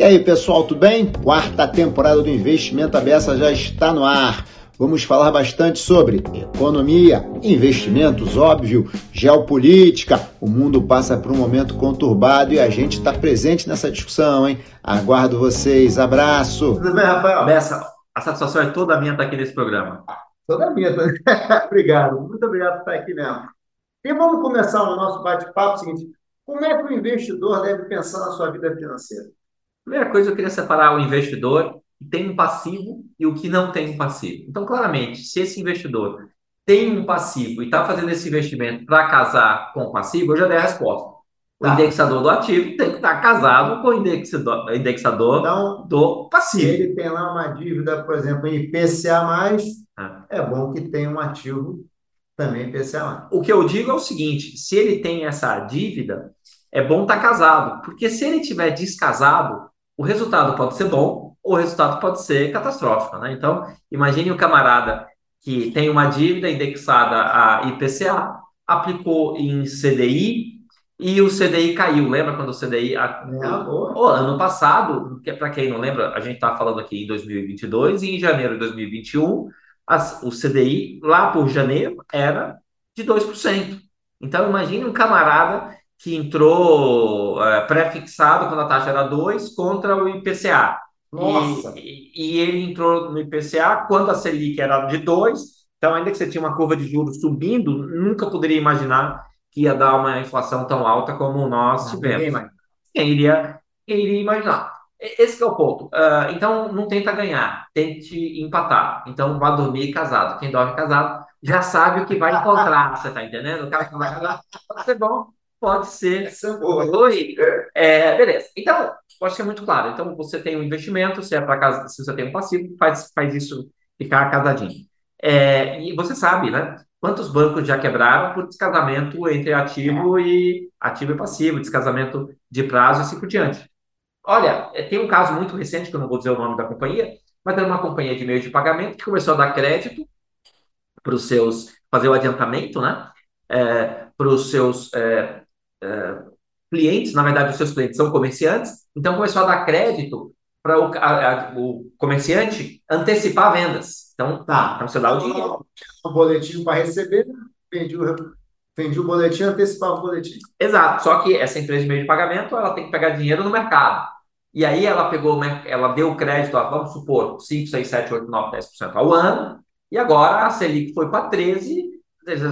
E aí, pessoal, tudo bem? Quarta temporada do Investimento Abessa já está no ar. Vamos falar bastante sobre economia, investimentos, óbvio, geopolítica. O mundo passa por um momento conturbado e a gente está presente nessa discussão, hein? Aguardo vocês. Abraço. Tudo bem, Rafael? Bessa, a satisfação é toda minha estar aqui nesse programa. Toda minha. obrigado. Muito obrigado por estar aqui mesmo. E vamos começar o nosso bate-papo seguinte. Como é que o investidor deve pensar na sua vida financeira? Primeira coisa, eu queria separar o investidor que tem um passivo e o que não tem um passivo. Então, claramente, se esse investidor tem um passivo e está fazendo esse investimento para casar com o passivo, eu já dei a resposta. O tá. indexador do ativo tem que estar tá casado com o indexador, indexador então, do passivo. Se ele tem lá uma dívida, por exemplo, em IPCA, ah. é bom que tenha um ativo também IPCA. O que eu digo é o seguinte: se ele tem essa dívida, é bom estar tá casado, porque se ele tiver descasado, o resultado pode ser bom ou o resultado pode ser catastrófico. Né? Então, imagine o camarada que tem uma dívida indexada a IPCA, aplicou em CDI e o CDI caiu. Lembra quando o CDI. A, o, o, ano passado, que para quem não lembra, a gente está falando aqui em 2022 e em janeiro de 2021, as, o CDI lá por janeiro era de 2%. Então, imagine um camarada que entrou é, pré-fixado quando a taxa era 2 contra o IPCA. Nossa! E, e, ele entrou no IPCA quando a Selic era de 2, então ainda que você tinha uma curva de juros subindo, nunca poderia imaginar que ia dar uma inflação tão alta como nós tivemos. Quem iria, quem iria imaginar? Esse é o ponto. Uh, então, não tenta ganhar, tente empatar. Então, vá dormir casado. Quem dorme casado já sabe o que vai encontrar, você tá entendendo? O cara que vai casar pode ser bom, pode ser. Essa é boa. Oi. É, beleza. Então, pode ser muito claro. Então, você tem um investimento, se é para casa, se você tem um passivo, faz, faz isso ficar casadinho. É, e você sabe, né? Quantos bancos já quebraram por descasamento entre ativo e ativo e passivo, descasamento de prazo e assim por diante. Olha, é, tem um caso muito recente, que eu não vou dizer o nome da companhia, mas era uma companhia de meio de pagamento que começou a dar crédito para os seus, fazer o adiantamento, né? É, para os seus é, clientes, na verdade, os seus clientes são comerciantes, então começou a dar crédito para o, o, comerciante antecipar vendas. Então, tá, para você dar o dinheiro. O boletim para receber, vendi o, vendi o boletim, antecipava o boletim. Exato, só que essa empresa de meio de pagamento, ela tem que pegar dinheiro no mercado. E aí ela pegou, ela deu crédito, vamos supor, 5, 6, 7, 8, 9, 10% ao ano, e agora a Selic foi para 13,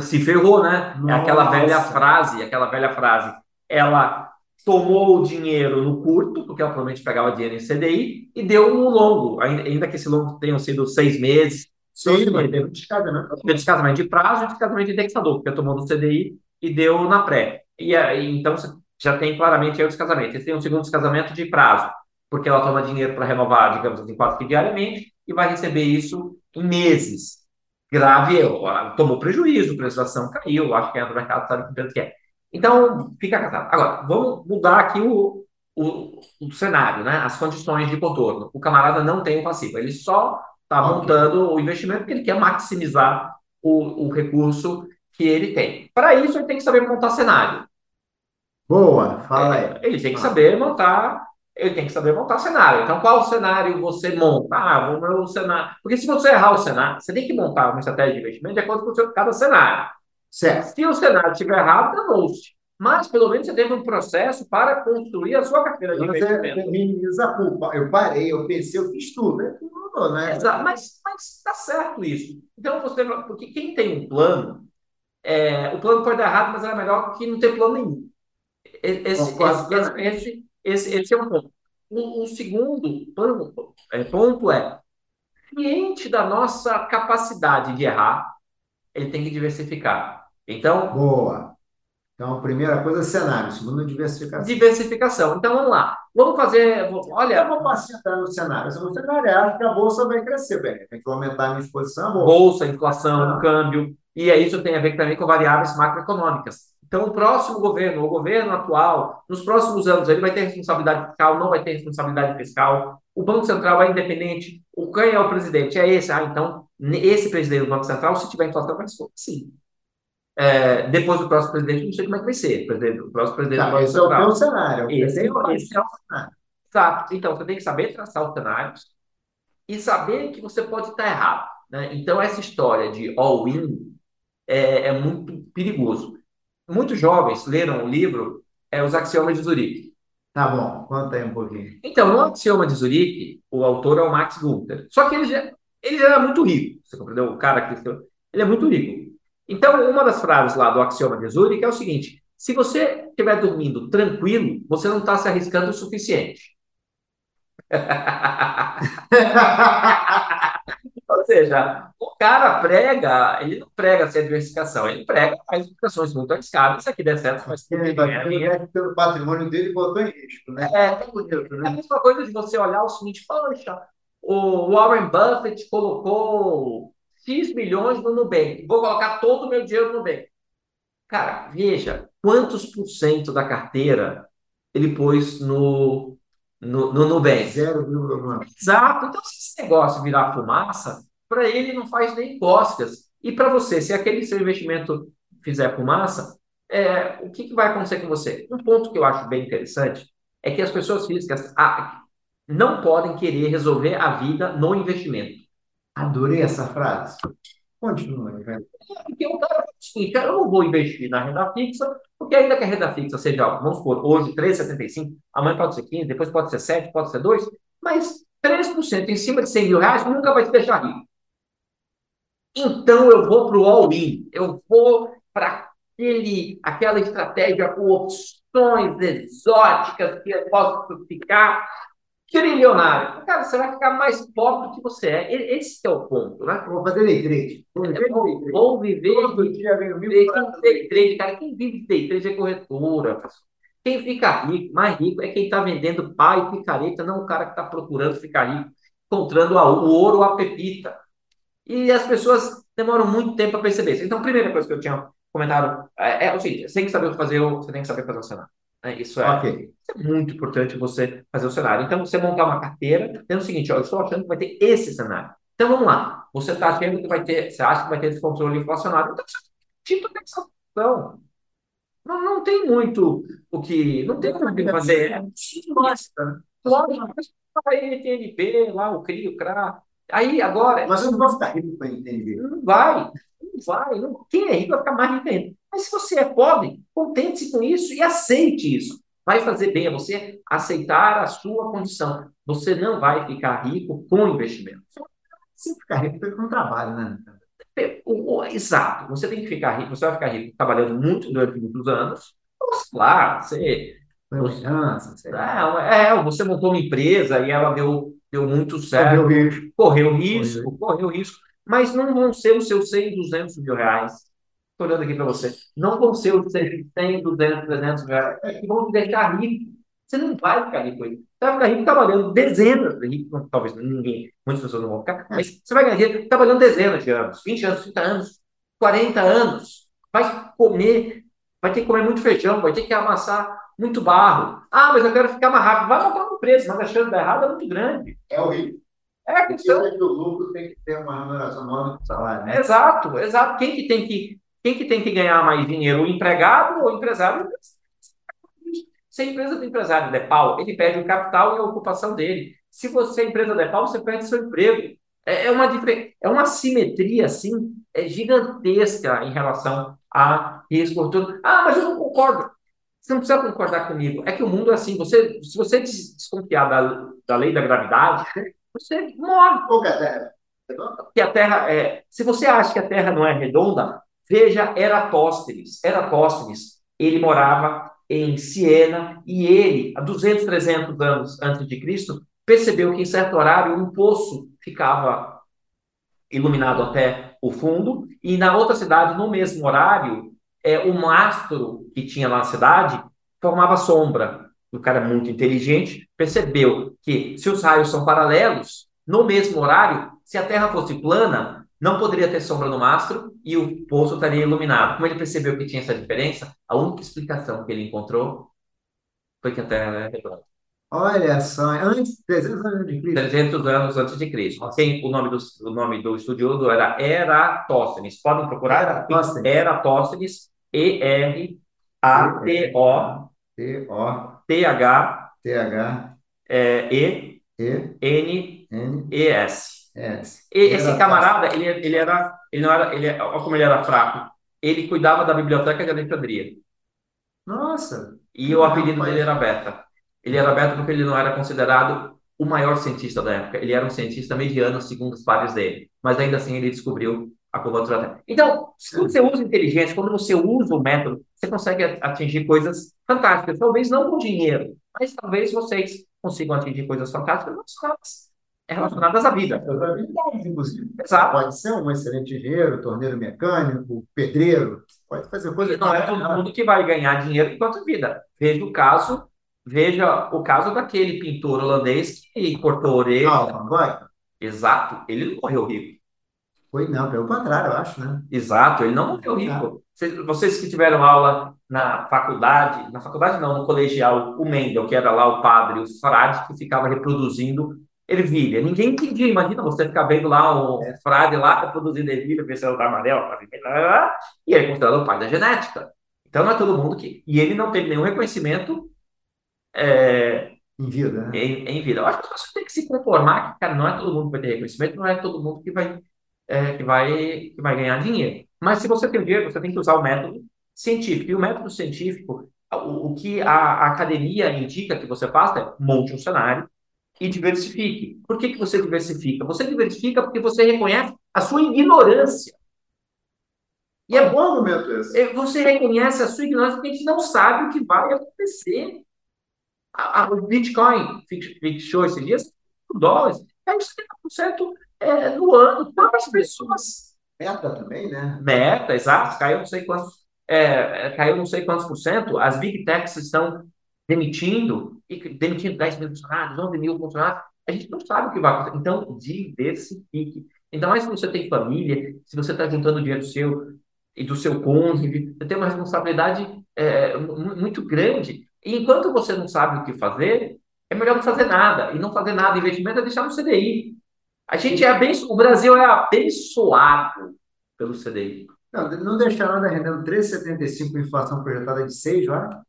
se ferrou, né? Nossa. É aquela velha frase, aquela velha frase. Ela tomou o dinheiro no curto, porque ela provavelmente pegava dinheiro em CDI, e deu no longo, ainda que esse longo tenha sido seis meses. Sim, mas teve descasamento. Teve descasamento de prazo e descasamento de indexador, porque tomou no CDI e deu na pré. E aí, então, já tem claramente aí o descasamento. Você tem um segundo descasamento de prazo, porque ela toma dinheiro para renovar, digamos assim, quase que diariamente, e vai receber isso em meses grave. Tomou prejuízo, a preço da ação caiu, acho que é do mercado sabe o que é. Então, fica casado. Agora, vamos mudar aqui o, o, o, cenário, né? as condições de contorno. O camarada não tem um passivo, ele só está okay. montando o investimento porque ele quer maximizar o, o recurso que ele tem. Para isso, ele tem que saber montar cenário. Boa, fala aí. É, ele tem que saber montar ele tem que saber montar o cenário. Então, qual cenário você monta? Ah, o cenário. Porque se você errar o cenário, você tem que montar uma estratégia de investimento de acordo com cada cenário. Certo. Se o cenário estiver errado, danou-se. Mas, pelo menos, você teve um processo para construir a sua carteira de você investimento. minimiza a culpa. Eu parei, eu pensei, eu fiz tudo. Né? Não, né? Exato. Mas, mas está certo isso. Então, você, porque quem tem um plano, é, o plano pode dar errado, mas é melhor que não ter plano nenhum. Esse, esse, esse, esse, esse é um ponto. Um, um segundo ponto é, ponto é, ciente da nossa capacidade de errar, ele tem que diversificar. Então. Boa. Então, a primeira coisa é cenário, segundo diversificação. Diversificação. Então, vamos lá. Vamos fazer. Olha. Eu vou passar no cenário. Se no cenário acho que a bolsa vai crescer, bem. Tem que aumentar a minha exposição à bolsa. Bolsa, inflação, ah. câmbio. E aí isso tem a ver também com variáveis macroeconômicas. Então, o próximo governo, o governo atual, nos próximos anos, ele vai ter responsabilidade fiscal, não vai ter responsabilidade fiscal. O Banco Central é independente. O quem é o presidente? É esse. Ah, então, esse presidente do Banco Central, se tiver inflação, vai ser sim. É, depois do próximo presidente, não sei como é que vai ser. O próximo presidente tá, do Banco esse Central. é o cenário. Esse, é, esse é o cenário. Exato. Então, você tem que saber traçar os cenários e saber que você pode estar errado. Né? Então, essa história de all-in é, é, muito perigoso. Muitos jovens leram o livro é, Os Axiomas de Zurique. Tá bom, conta aí um pouquinho. Então, no Axioma de Zurique, o autor é o Max Gunther. Só que ele já, ele já era muito rico, você compreendeu? O cara que ele é muito rico. Então, uma das frases lá do Axioma de Zurique é o seguinte: se você estiver dormindo tranquilo, você não está se arriscando o suficiente. Ou seja, o cara prega, ele não prega sem diversificação, ele prega as diversificações muito arriscadas. Se aqui der certo, mas que ele vai pelo patrimônio dele botou em risco, né? É, é bonito, né? É a mesma coisa de você olhar o seguinte, poxa, o Warren Buffett colocou X milhões no Nubank, vou colocar todo o meu dinheiro no Nubank. Cara, veja quantos por cento da carteira ele pôs no no, no Nubank. Zero vírgula Exato. Então, se esse negócio virar fumaça, para ele não faz nem cócegas. E para você, se aquele seu investimento fizer fumaça, é, o que, que, vai acontecer com você? Um ponto que eu acho bem interessante é que as pessoas físicas ah, não podem querer resolver a vida no investimento. Adorei essa frase. Continua, velho. Porque o cara fala o seguinte, eu não vou investir na renda fixa, porque ainda que a renda fixa seja, vamos supor, hoje 3,75, amanhã pode ser 15, depois pode ser 7, pode ser 2, mas 3% em cima de 100 mil reais nunca vai te deixar rico. Então eu vou para o all-in, eu vou para aquela estratégia com opções exóticas que eu posso ficar trilionário. Cara, você vai ficar mais pobre do que você é. Esse é o ponto, né? Vou fazer day trade. Vou viver, vou, vou viver Todo dia vem mil day trade, cara. Quem vive de day trade é corretora. Quem fica rico, mais rico, é quem está vendendo pai e picareta, não o cara que está procurando ficar rico, encontrando o ouro ou a pepita. E as pessoas demoram muito tempo para perceber isso. Então, a primeira coisa que eu tinha comentado é, é o seguinte: você tem que saber fazer, você tem que saber fazer o cenário. Né? Isso, é, okay. isso é muito importante você fazer o cenário. Então, você montar uma carteira, tendo o seguinte, ó, eu estou achando que vai ter esse cenário. Então, vamos lá. Você está achando que vai ter, você acha que vai ter descontrole inflacionário, então, título de execução. Não, não tem muito o que, não tem muito o que fazer. É, mostra. Lógico, vai TNB, lá, o CRI, o CRA. Aí, agora... Mas eu não vou ficar rico com a TNB. Não vai, não vai. Não. Quem é rico vai ficar mais rico ainda. Mas se você é pobre, contente-se com isso e aceite isso. Vai fazer bem a você aceitar a sua condição. Você não vai ficar rico com investimento. Se ficar rico, com trabalho, né? Exato. Você tem que ficar rico, você vai ficar rico trabalhando muito durante muitos anos. Claro, você. Você, é, é, você montou uma empresa e ela deu, deu muito certo. Correu risco. Correu risco, correu risco. Mas não vão ser os seus 100, 200 mil reais Estou olhando aqui para você. Não vão ser os 100, 200, 300 reais que vão te deixar rico. Você não vai ficar rico aí. Você vai ficar rico trabalhando dezenas de rico, talvez ninguém, muitas pessoas não vão ficar, mas você vai ganhar rico trabalhando dezenas de anos, 20 anos, 30 anos, 40 anos. Vai comer, vai ter que comer muito feijão, vai ter que amassar muito barro. Ah, mas eu quero ficar mais rápido. Vai montar uma empresa, mas a chance de dar errado é muito grande. É horrível. É a questão. que o lucro tem que ter uma remuneração maior do salário. Né? Exato, exato. Quem que tem que quem que tem que ganhar mais dinheiro, o empregado ou o empresário? Se a empresa do empresário der pau, ele perde o capital e a ocupação dele. Se você, a empresa der pau, você perde seu emprego. É, é uma, é uma simetria, assim, é gigantesca em relação a risco. Ah, mas eu não concordo. Você não precisa concordar comigo. É que o mundo é assim. Você, se você desconfiar da, da lei da gravidade, você morre. Ou que a Terra é Que a Terra é. Se você acha que a Terra não é redonda, Veja Eratóstenes. Eratóstenes, ele morava em Siena e ele, há 200, 300 anos antes de Cristo, percebeu que em certo horário um poço ficava iluminado até o fundo e na outra cidade, no mesmo horário, é, o mastro que tinha lá na cidade formava sombra. O cara muito inteligente percebeu que se os raios são paralelos, no mesmo horário, se a Terra fosse plana, não poderia ter sombra no mastro e o poço estaria iluminado. Como ele percebeu que tinha essa diferença, a única explicação que ele encontrou foi que a Terra era redonda. Olha só, antes 300 anos de Cristo. 300 anos antes de Cristo. Quem, o, nome do, o nome do estudioso era Eratóstenes. Podem procurar? Eratóstenes. Eratóstenes, E-R-A-T-O. T-O. T-H. T-H. é, E, E, N, N, E, S. S. E, esse camarada, ele, ele era, ele não era, ele, olha como ele era fraco. Ele cuidava da biblioteca de Alexandria. Nossa, E o apelido dele era Beta. Ele era Beta porque ele não era considerado o maior cientista da época. Ele era um cientista mediano, segundo os pares dele. Mas ainda assim ele descobriu a. Então, quando você usa inteligência, quando você usa o método, você consegue atingir coisas fantásticas. Talvez não com dinheiro, mas talvez vocês consigam atingir coisas fantásticas relacionadas, relacionadas à vida. Habilidades, inclusive. Exato. Pode ser um excelente engenheiro, torneiro mecânico, pedreiro, pode fazer coisas. Não é todo mundo que vai ganhar dinheiro enquanto vida. Veja o caso, veja o caso daquele pintor holandês que cortou a orelha. Ah? Exato, ele não morreu rico. Foi, não, pelo contrário, eu acho, né? Exato, ele não morreu rico. Vocês- Vocês que tiveram aula na faculdade, na faculdade não, no colegial, o Mendel, que era lá o padre, o frade, que ficava reproduzindo ervilha. Ninguém entendia, imagina você ficar vendo lá o frade lá reproduzindo ervilha, pensando da amarela, e ele é considerado o pai da genética. Então não é todo mundo que. E ele não teve nenhum reconhecimento é, Em vida, né? em, em vida. Eu acho que as pessoas têm que se conformar que, cara, não é todo mundo que vai ter reconhecimento, não é todo mundo que vai, é, que vai, que vai ganhar dinheiro. Mas se você tem dinheiro, você tem que usar o método científico. E o método científico, o, o que a, a academia indica que você faça é monte um cenário e diversifique. Por que, que você diversifica? Você diversifica porque você reconhece a sua ignorância. E É é bom argumento esse. é, Você reconhece a sua ignorância porque a gente não sabe o que vai acontecer. A, a, o Bitcoin fix- fixou esses dias 5 dólares, caiu 70% é, no ano. Quantas pessoas? Meta também, né? Meta, exato, caiu não sei quantos, é, é, caiu não sei quantos por cento. As big techs estão demitindo, e demitindo 10 mil funcionários, 11 mil funcionários. A gente não sabe o que vai acontecer. Então, diversifique. Ainda mais se você tem família, se você está juntando dinheiro seu e do seu cônjuge, você tem uma responsabilidade é, mu- muito grande. E enquanto você não sabe o que fazer, é melhor não fazer nada. E não fazer nada, investimento é deixar no CDI. A gente é abenço... O Brasil é abençoado pelo CDI. Não, não deixar nada rendendo 3,75 com inflação projetada de 6, já.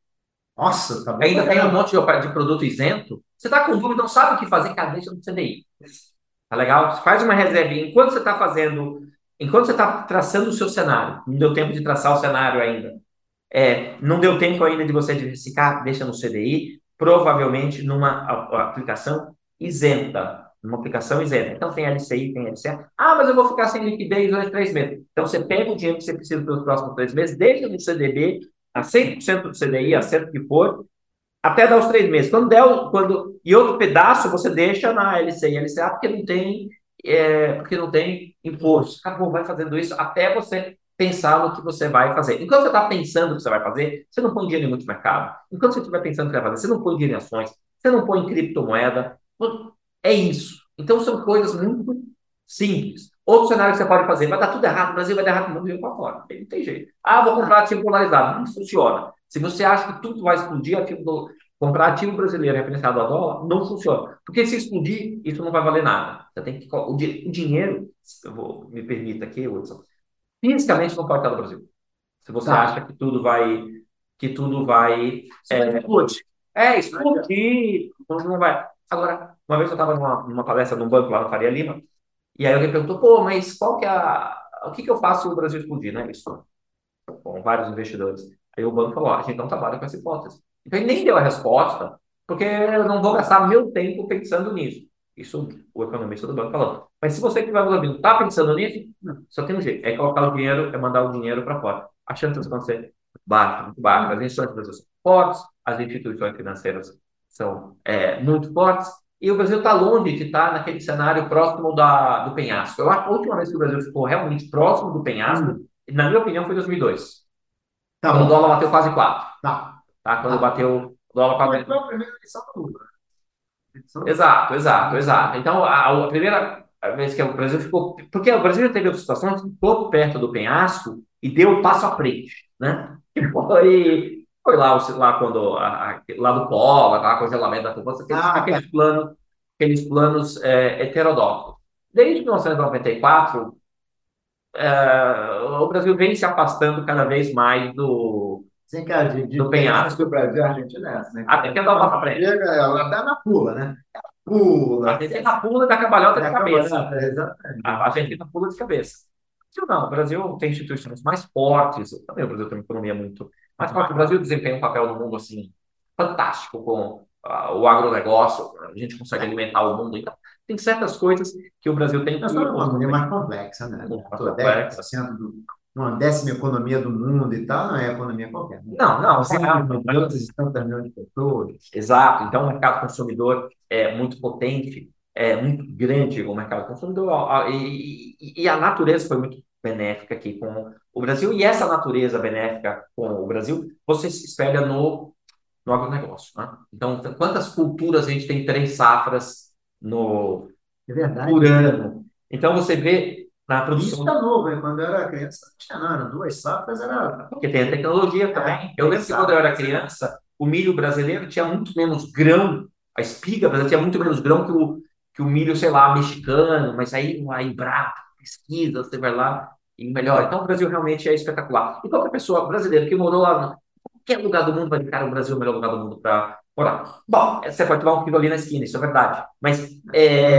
Nossa, tá bom. Ainda tem um monte de, de produto isento. Você está com dúvida, não sabe o que fazer, cara, deixa no CDI. Tá legal? Faz uma reservinha. Enquanto você está fazendo, enquanto você está traçando o seu cenário, não deu tempo de traçar o cenário ainda. É, não deu tempo ainda de você diversificar, deixa no CDI, provavelmente numa aplicação isenta. Numa aplicação isenta. Então tem LCI, tem LCA. Ah, mas eu vou ficar sem liquidez dois, três meses. Então você pega o dinheiro que você precisa pelos próximos três meses, deixa no CDB, a 100% do CDI, acerto que for, até dar os três meses. Quando der, quando, e outro pedaço você deixa na LCI, LCA, porque não tem, é, porque não tem imposto. Acabou, vai fazendo isso até você pensar no que você vai fazer. Enquanto você está pensando o que você vai fazer, você não põe dinheiro em multimercado. Enquanto você estiver pensando o que vai fazer, você não põe dinheiro em ações, você não põe em criptomoeda. É isso. Então são coisas muito simples. Outro cenário que você pode fazer, vai dar tudo errado, o Brasil vai dar errado, o mundo vai para fora. Não tem jeito. Ah, vou comprar ativo polarizado. Não funciona. Se você acha que tudo vai explodir, ativo do- comprar ativo brasileiro referenciado a dólar, não funciona. Porque se explodir, isso não vai valer nada. Você tem que, o, di- o dinheiro, eu vou, me permita aqui, Wilson, fisicamente não pode estar no Brasil. Se você Tá. acha que tudo vai, que tudo vai É, é, explodir, não vai. Agora, uma vez eu estava numa, numa palestra num banco lá na Faria Lima, e aí alguém perguntou, pô, mas qual que é a... O que que eu faço se o Brasil explodir, né? Isso, com vários investidores. Aí o banco falou, a gente não trabalha com essa hipótese. Então ele nem deu a resposta, porque eu não vou gastar meu tempo pensando nisso. Isso o economista do banco falou. Mas se você que vai ouvindo está pensando nisso, só tem um jeito, é colocar o dinheiro, é mandar o dinheiro para fora. A chance disso acontecer baixa, muito baixa. As instituições financeiras fortes, as instituições financeiras são é, muito fortes, e o Brasil está longe de estar naquele cenário próximo da, do penhasco. Eu acho que a última vez que o Brasil ficou realmente próximo do penhasco, na minha opinião, foi em 2002. Tá quando o bom. dólar bateu quase 4. Tá. Tá? Quando Tá. bateu o dólar quase foi a primeira eleição do Lula. Exato, exato, exato. Então, a, a primeira vez que o Brasil ficou. Porque o Brasil já teve outras situações, ficou perto do penhasco e deu o passo à frente, né? E foi, foi lá, o- lá quando. a- a- lá do polo, lá congelamento da poupança, aqueles, Ah, aqueles planos, aqueles planos é, heterodoxos. Desde 1994, é, o Brasil vem se afastando cada vez mais do, Sem cara de, de do penhasco. do Brasil e Argentina é essa, né? Até que ela pra frente. Chega, ela dá na pula, né? Ela pula. A Argentina pula da cabalhota de É, cabeça. Exatamente. A Argentina pula de cabeça. O Brasil não, o Brasil tem instituições mais fortes, também o Brasil tem uma economia muito mais forte. O Brasil desempenha um papel no mundo assim fantástico com ah, o agronegócio, a gente consegue alimentar o mundo. Então, tem certas coisas que o Brasil tem Nós estamos numa economia mais complexa, né? Mais complexa. 10% do, uma décima economia do mundo e tal, não é economia qualquer. né? Não, não, Cinco não, milhões e tantas milhões de pessoas. Exato. Então, o mercado consumidor é muito potente, é muito grande o mercado consumidor, e, e- e a natureza foi muito benéfica aqui com o Brasil, e essa natureza benéfica com o Brasil, você se espelha no, no agronegócio, né? Então, quantas culturas a gente tem três safras no, É verdade. por ano? Então, você vê na Isso produção está novo, hein? Quando eu era criança, não tinha nada, duas safras, era. Porque tem a tecnologia também. Eu lembro que quando eu era criança, o milho brasileiro tinha muito menos grão, a espiga brasileira tinha muito menos grão que o, que o milho, sei lá, mexicano, mas aí a Embrapa pesquisa, você vai lá e melhora. Então o Brasil realmente é espetacular. E qualquer pessoa brasileira que morou lá em qualquer lugar do mundo vai cara, o Brasil é o melhor lugar do mundo para morar. Bom, você pode tomar um quilo ali na esquina, isso é verdade. Mas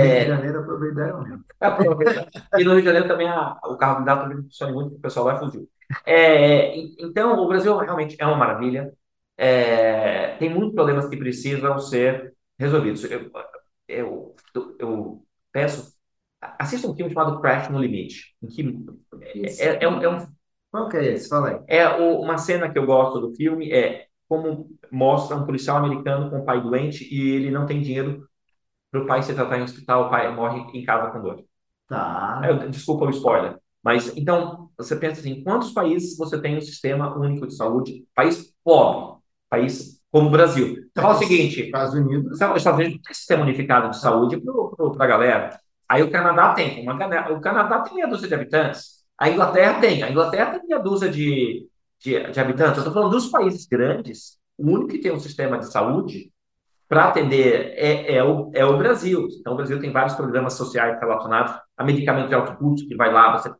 Rio de é, Janeiro aproveitaram mesmo. E no Rio de Janeiro também a- o carro blindado também funciona muito, o pessoal vai fugir. É, então, o Brasil realmente é uma maravilha. É, tem muitos problemas que precisam ser resolvidos. Eu, eu, eu peço, assista um filme chamado Crash no Limite, em que é, é, é um, é um Qual que é esse? Fala aí. é o- uma cena que eu gosto do filme é como mostra um policial americano com um pai doente e ele não tem dinheiro para o pai se tratar em hospital, o pai morre em casa com dor. Tá. Eu- desculpa o spoiler. Mas então, você pensa assim, quantos países você tem um sistema único de saúde? País pobre, país como o Brasil. Você fala o seguinte, Estados Unidos. os Estados Unidos tem sistema unificado de saúde para a galera. Aí o Canadá tem, uma, o Canadá tem meia dúzia de habitantes. A Inglaterra tem, a Inglaterra tem meia dúzia de, de, de habitantes. Eu estou falando dos países grandes, o único que tem um sistema de saúde para atender é, é, o, é o Brasil. Então, o Brasil tem vários programas sociais relacionados a medicamento de alto custo, que vai lá, você,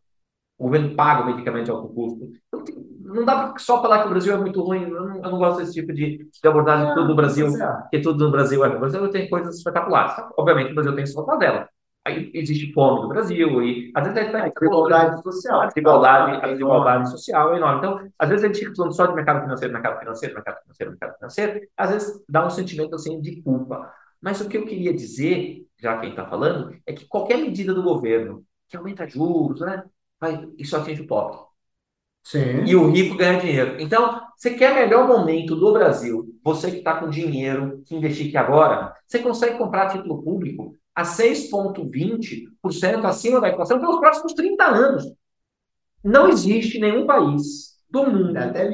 o governo paga o medicamento de alto custo. Então, tem- não dá para só falar que o Brasil é muito ruim. Eu não, eu não gosto desse tipo de, de abordagem de tudo no Brasil que tudo no Brasil é ruim. O Brasil tem coisas espetaculares. Obviamente, o Brasil tem sua dela. Aí existe fome no Brasil e às vezes a gente tá- Desigualdade social. a desigualdade, a desigualdade social é enorme. Então, às vezes a gente fica falando só de mercado financeiro, mercado financeiro, mercado financeiro, mercado financeiro, às vezes dá um sentimento assim de culpa. Mas o que eu queria dizer, já quem está falando, é que qualquer medida do governo que aumenta juros, né, vai, isso atinge o pobre. Sim. E o rico ganha dinheiro. Então, você quer melhor momento do Brasil, você que está com dinheiro, que investir aqui agora, você consegue comprar título público a 6,20% acima da inflação pelos próximos 30 anos. Não existe nenhum país do mundo. Dá até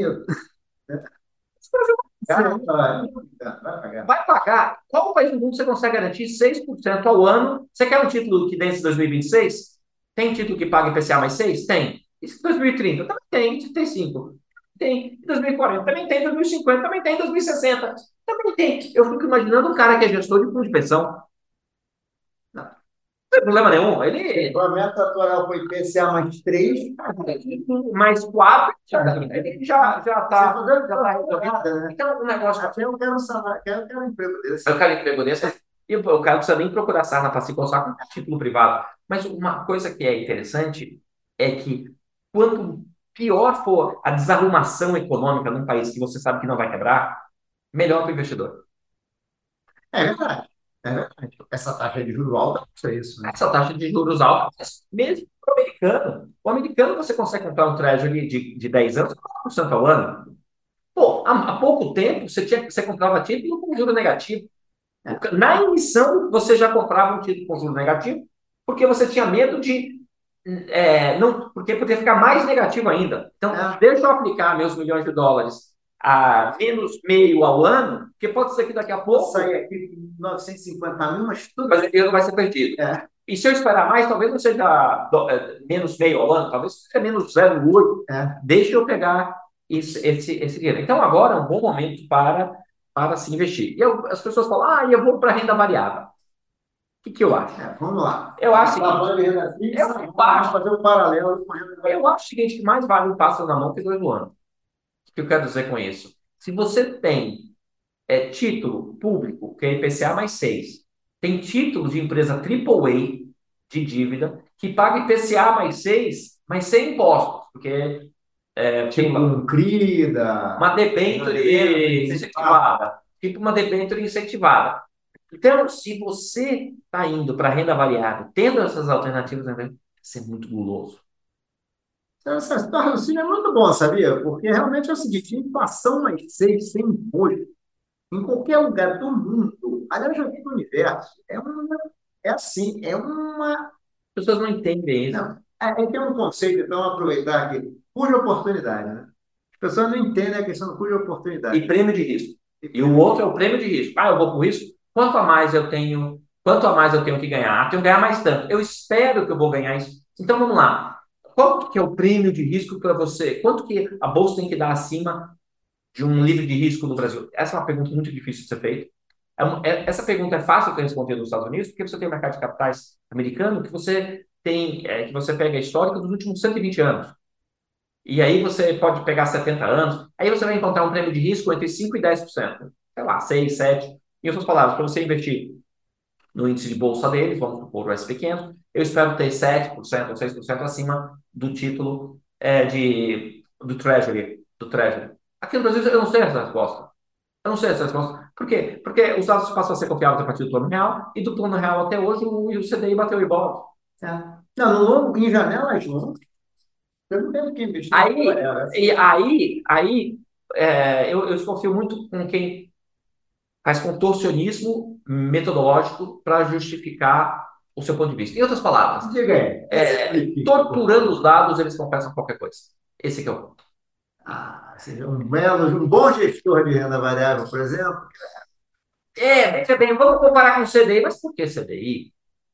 pagar. Vai pagar. Qual país do mundo você consegue garantir 6% ao ano? Você quer um título que dentro de 2026? Tem título que paga IPCA mais 6? Tem. Isso em 2030? Também tem. 35? Tem. Em 2040? Também tem. Em 2050? Também tem. Em 2060? Também tem. Eu fico imaginando um cara que é gestor de fundo de pensão. Não, tem problema nenhum. Ele. A meta atual foi IPCA mais 3. Mais 4, ele já já está. Você Já tá resolvido. né? Então, o negócio Até eu quero um quero, quero um emprego desse. Eu quero emprego desse. E o cara não precisa nem procurar sarna para se coçar com título privado. Mas uma coisa que é interessante é que quanto pior for a desarrumação econômica num país que você sabe que não vai quebrar, melhor para o investidor. É verdade. É verdade. Essa taxa de juros alta é isso, né? Essa taxa de juros alta, mesmo para o americano. O americano você consegue comprar um treasury de, de 10 anos com 4% ao ano. Pô, há, há pouco tempo você, tinha, você comprava título com juro negativo. Na emissão, você já comprava um título com juro negativo, porque você tinha medo de. é, não, porque poderia ficar mais negativo ainda. Então, É. deixa eu aplicar meus milhões de dólares a menos meio ao ano, porque pode ser que daqui a pouco sair aqui com 950 mil, mas tudo mas o dinheiro vai ser perdido. É. E se eu esperar mais, talvez não seja do- é, menos meio ao ano, talvez seja menos 0,8. É. Deixa eu pegar esse, esse, esse dinheiro. Então, agora é um bom momento para, para se investir. E eu- as pessoas falam, ah, eu vou para renda variável. O que, que eu acho? É, vamos lá. Eu acho, Lavando renda fixa, Eu vamos fazer um paralelo com renda variável. eu acho o seguinte, que mais vale um pássaro na mão que dois no ano. Que eu quero dizer com isso? Se você tem é, título público, que é IPCA mais 6, tem título de empresa AAA de dívida, que paga IPCA mais 6, mas sem impostos, porque é, tipo tem um CRIDA, uma debênture incentivada, tipo uma debênture incentivada. Então, se você está indo para renda variável, tendo essas alternativas, vai ser muito guloso. Essa raciocínio é muito bom, sabia? Porque realmente é o seguinte: inflação mais seis sem imposto, em qualquer lugar do mundo, aliás, vi no universo, é, uma, é assim, é uma. As pessoas não entendem isso. Não, é, é, tem um conceito, então, aproveitar aqui, cuja oportunidade, né? As pessoas não entendem a questão do cuja oportunidade. E prêmio de risco. E o outro é o prêmio de risco. Ah, eu vou com risco? Quanto a mais eu tenho? Quanto a mais eu tenho que ganhar? Ah, tenho que ganhar mais tanto. Eu espero que eu vou ganhar isso. Então vamos lá. Quanto que é o prêmio de risco para você? Quanto que a bolsa tem que dar acima de um livre de risco no Brasil? Essa é uma pergunta muito difícil de ser feita. É é, essa pergunta é fácil de responder nos Estados Unidos, porque você tem o mercado de capitais americano que você tem, é, que você pega a histórica dos últimos 120 anos. E aí você pode pegar 70 anos, aí você vai encontrar um prêmio de risco entre 5% e 10%. Sei lá, 6, 7. Em outras palavras, para você investir no índice de bolsa deles, vamos supor o SP500, eu espero ter 7% ou 6% acima do título é, de, do Treasury, do Treasury. Aqui no Brasil eu não sei essa resposta. Eu não sei essa resposta. Por quê? Porque os dados passam a ser copiados a partir do plano real, e do plano real até hoje o, o CDI bateu o Ibov. É. Não, no longo, em janelas longas, eu não lembro quem investiu. Aí, e aí, aí é, eu, eu desconfio muito com quem faz contorcionismo metodológico para justificar o seu ponto de vista. Em outras palavras, Diga aí. É, torturando os dados, eles confessam qualquer coisa. Esse é o ponto. Ah, seja um belo, um bom gestor de renda variável, por exemplo. É, veja bem, vamos comparar com o CDI, mas por que CDI?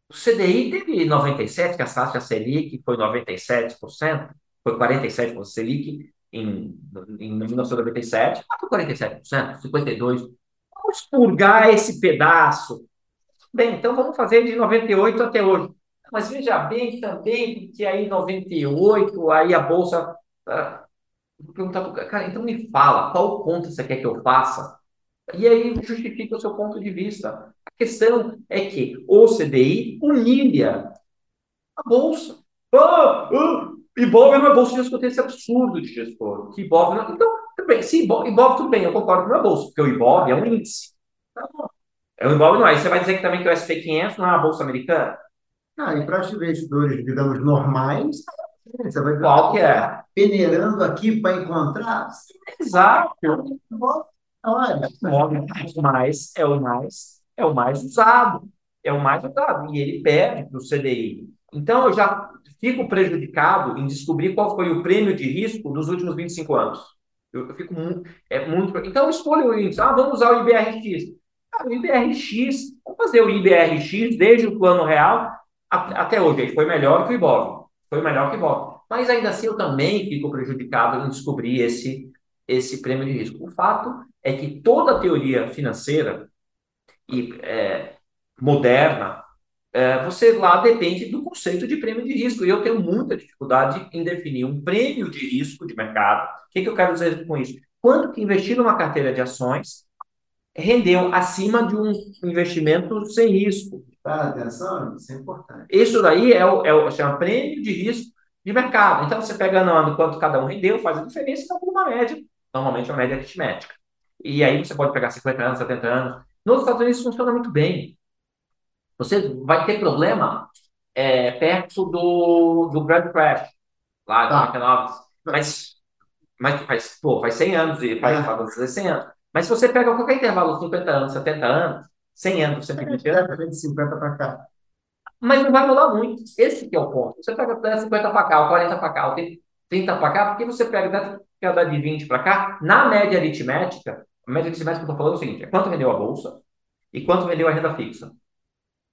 O CDI teve 97, que a taxa Selic foi 97%, foi 47% o Selic em, em 1997, foi 47%, 52%. Vamos purgar esse pedaço Bem, então vamos fazer de 98 até hoje. Mas veja bem também que aí em 98, aí a Bolsa. Uh, vou perguntar para cara, então me fala, qual conta você quer que eu faça? E aí justifica o seu ponto de vista. A questão é que o CDI humilha a Bolsa. Ah, ah, Ibov não é bolsa, eu escutei esse absurdo de gestor. Que Ibov não... Então, tudo bem, se Ibov, Ibov, tudo bem, eu concordo com a bolsa, porque o Ibov é um índice. Bom. É um imóvel não. Aí você vai dizer que também que o SP500 não é uma bolsa americana? Ah, e para os investidores, digamos, normais, você vai Qual que é? peneirando aqui para encontrar. Exato. Olha, mas é o mais é o mais usado, é o mais usado e ele perde para o CDI. Então eu já fico prejudicado em descobrir qual foi o prêmio de risco dos últimos 25 anos. Eu, eu fico muito, é muito. Então eu escolho o índice. Ah, vamos usar o IBRX. Cara, o IBRX, vamos fazer o IBRX desde o plano real até hoje. Ele foi melhor que o IBOV. Foi melhor que o IBOV. Mas ainda assim eu também fico prejudicado em descobrir esse, esse prêmio de risco. O fato é que toda a teoria financeira e é, moderna, é, você lá depende do conceito de prêmio de risco. E eu tenho muita dificuldade em definir um prêmio de risco de mercado. O que, que eu quero dizer com isso? Quanto que investir numa carteira de ações rendeu acima de um investimento sem risco. Tá, atenção, isso é importante. Isso daí é o, é o chama prêmio de risco de mercado. Então você pega no ano quanto cada um rendeu, faz a diferença e calcula uma média. Normalmente uma média aritmética. E aí você pode pegar 50 anos, 70 anos. Nos Estados Unidos funciona muito bem. Você vai ter problema é, perto do, do Grand Crash, lá de tá. 99. Mas, mas faz, pô, faz 100 anos e faz, é. faz 100 anos. Mas se você pega qualquer intervalo, 50 anos, 70 anos, 100 anos, 120 anos... de 50 para cá. Mas não vai mudar muito. Esse que é o ponto. Você pega 50 para cá, 40 para cá, 30 para cá, porque você pega cada de 20 para cá, na média aritmética, a média aritmética que eu estou falando é o seguinte, é quanto vendeu a bolsa e quanto vendeu a renda fixa.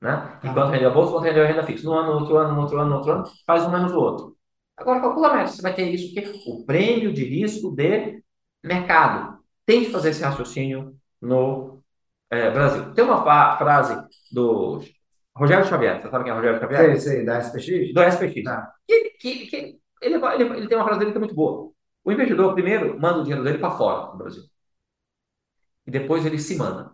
Né? E ah. quanto vendeu a bolsa, quanto vendeu a renda fixa. No ano, no outro ano, no outro ano, no outro ano, faz um menos o outro. Agora, calcula a média. Você vai ter isso, que o prêmio de risco de mercado tem que fazer esse raciocínio no é, Brasil. Tem uma frase do Rogério Xavier, você sabe quem é Rogério Xavier? Sei, sei, da SPX? Do SPX. Tá. Que, que, que ele, ele, ele, tem uma frase dele que é muito boa. O investidor, primeiro, manda o dinheiro dele para fora do Brasil. E depois ele se manda.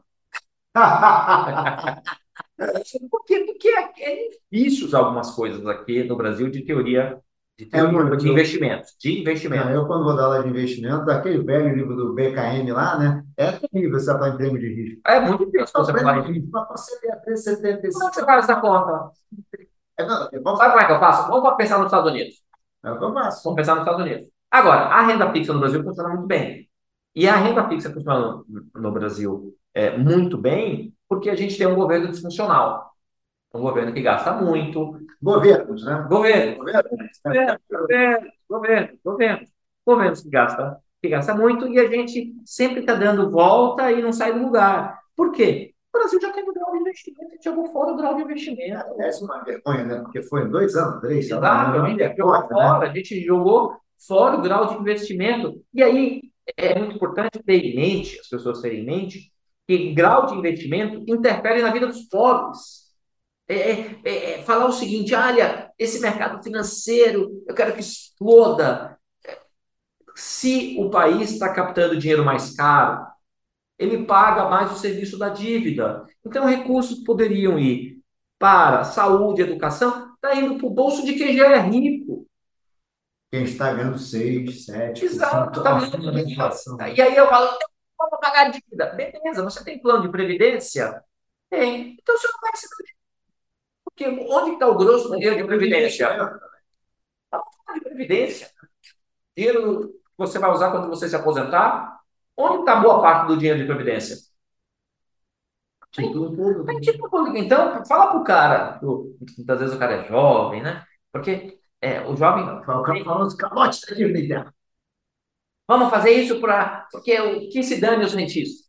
Por quê? Porque é difícil usar algumas coisas aqui no Brasil de teoria de, é de investimentos. De investimento. eu, quando vou dar aula de investimento, daquele velho livro do BKM lá, né? É terrível você falar em termos de risco. É muito difícil você falar em risco. Você a 75. Como você faz essa conta? É, não, vamos... Sabe como é que eu faço? Vamos pensar nos Estados Unidos. É o que eu faço. Vamos pensar nos Estados Unidos. Agora, a renda fixa no Brasil funciona muito bem. E a renda fixa funciona no Brasil é, muito bem porque a gente tem um governo disfuncional. Um governo que gasta muito. Governos, né? Governo. Governo, governo, governo, governo, governo. Governos que gastam que gasta muito e a gente sempre está dando volta e não sai do lugar. Por quê? O Brasil já teve grau de investimento, a gente jogou fora o grau de investimento. É uma vergonha, né? Porque foi em dois anos, três anos. Exato, a gente jogou né? fora, a gente jogou fora o grau de investimento. E aí é muito importante ter em mente, as pessoas terem em mente, que grau de investimento interfere na vida dos pobres. É, é, é, é, falar o seguinte: olha, esse mercado financeiro, eu quero que exploda. Se o país está captando dinheiro mais caro, ele paga mais o serviço da dívida. Então, recursos poderiam ir para saúde, educação, está indo para o bolso de quem já é rico. Quem está ganhando 6, 7%. Exato, tá E aí eu falo, vamos pagar a dívida. Beleza, você tem plano de previdência? Tem. Então você não vai se Porque onde está o grosso do dinheiro de previdência? Está no de previdência. Dinheiro que você vai usar quando você se aposentar? Onde está boa parte do dinheiro de previdência? Título público. Título público. Então, fala para o cara, muitas vezes o cara é jovem, né? Porque é, o jovem. Fala o famoso calote da dívida. Vamos fazer isso para. Porque o que se dane os rentistas?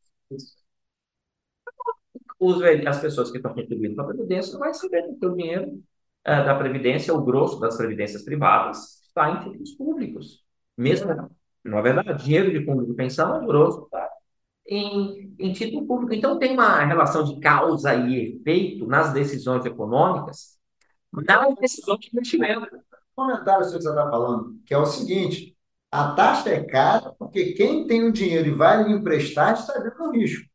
Os, as pessoas que estão contribuindo para a Previdência não vão receber o dinheiro é, da Previdência, o grosso das previdências privadas, está em títulos públicos. Mesmo, na verdade, dinheiro de fundo de pensão, o grosso está em, em título público. Então, tem uma relação de causa e efeito nas decisões econômicas, nas decisões de investimento. Comentário que você está falando, que é o seguinte: a taxa é cara porque quem tem o dinheiro e vai lhe emprestar está vendo o risco.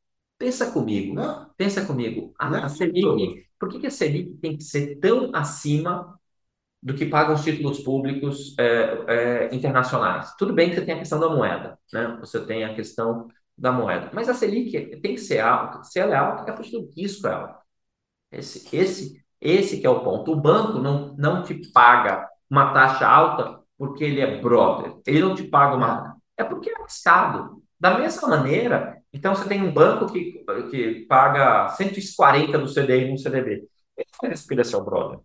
Pensa comigo, Não? pensa comigo. A, a Selic, por que, que a Selic tem que ser tão acima do que pagam os títulos públicos é, é, internacionais? Tudo bem que você tem a questão da moeda, né? Você tem a questão da moeda, mas a Selic tem que ser alta. Se ela é alta, é porque o risco é alto. Esse, esse, esse que é o ponto. O banco não, não te paga uma taxa alta porque ele é brother. Ele não te paga uma. É porque é arriscado. Da mesma maneira, então você tem um banco que, que paga 140 do CDI no CDB. Ele faz isso porque ele é seu brother.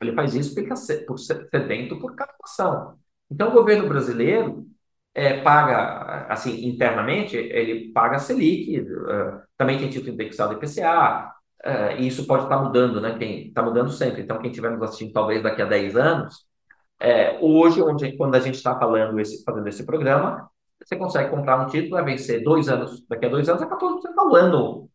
Ele faz isso porque ele está sedento por captação. Então, o governo brasileiro é, paga, assim, internamente, ele paga Selic, uh, também tem título indexado IPCA, uh, e isso pode estar tá mudando, né? Está mudando sempre. Então, quem estiver nos assistindo, talvez daqui a 10 anos, é, hoje, onde, quando a gente está falando esse, fazendo esse programa, você consegue comprar um título, vai vencer dois anos, daqui a dois anos é 14% ao ano.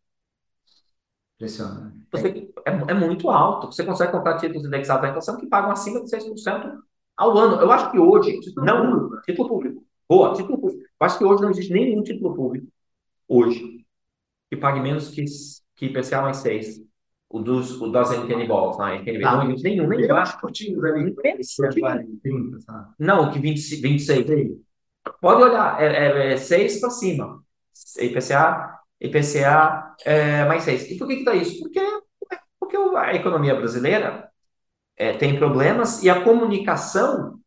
Impressionante. Você, é, é, muito alto. Você consegue comprar títulos indexados à inflação que pagam acima de 6% ao ano. Eu acho que hoje, título não, público. título público. Boa, título público. Eu acho que hoje não existe nenhum título público, hoje, que pague menos que, que IPCA mais 6 o, dos, o das NTN Balls, na NTN tá. não existe nenhum, nem acho curtinho ali. Não, o que 20, 26. Pode olhar, é, é, é 6 para cima. IPCA, IPCA é, mais 6. E por que está isso? Porque, porque a economia brasileira é, tem problemas e a comunicação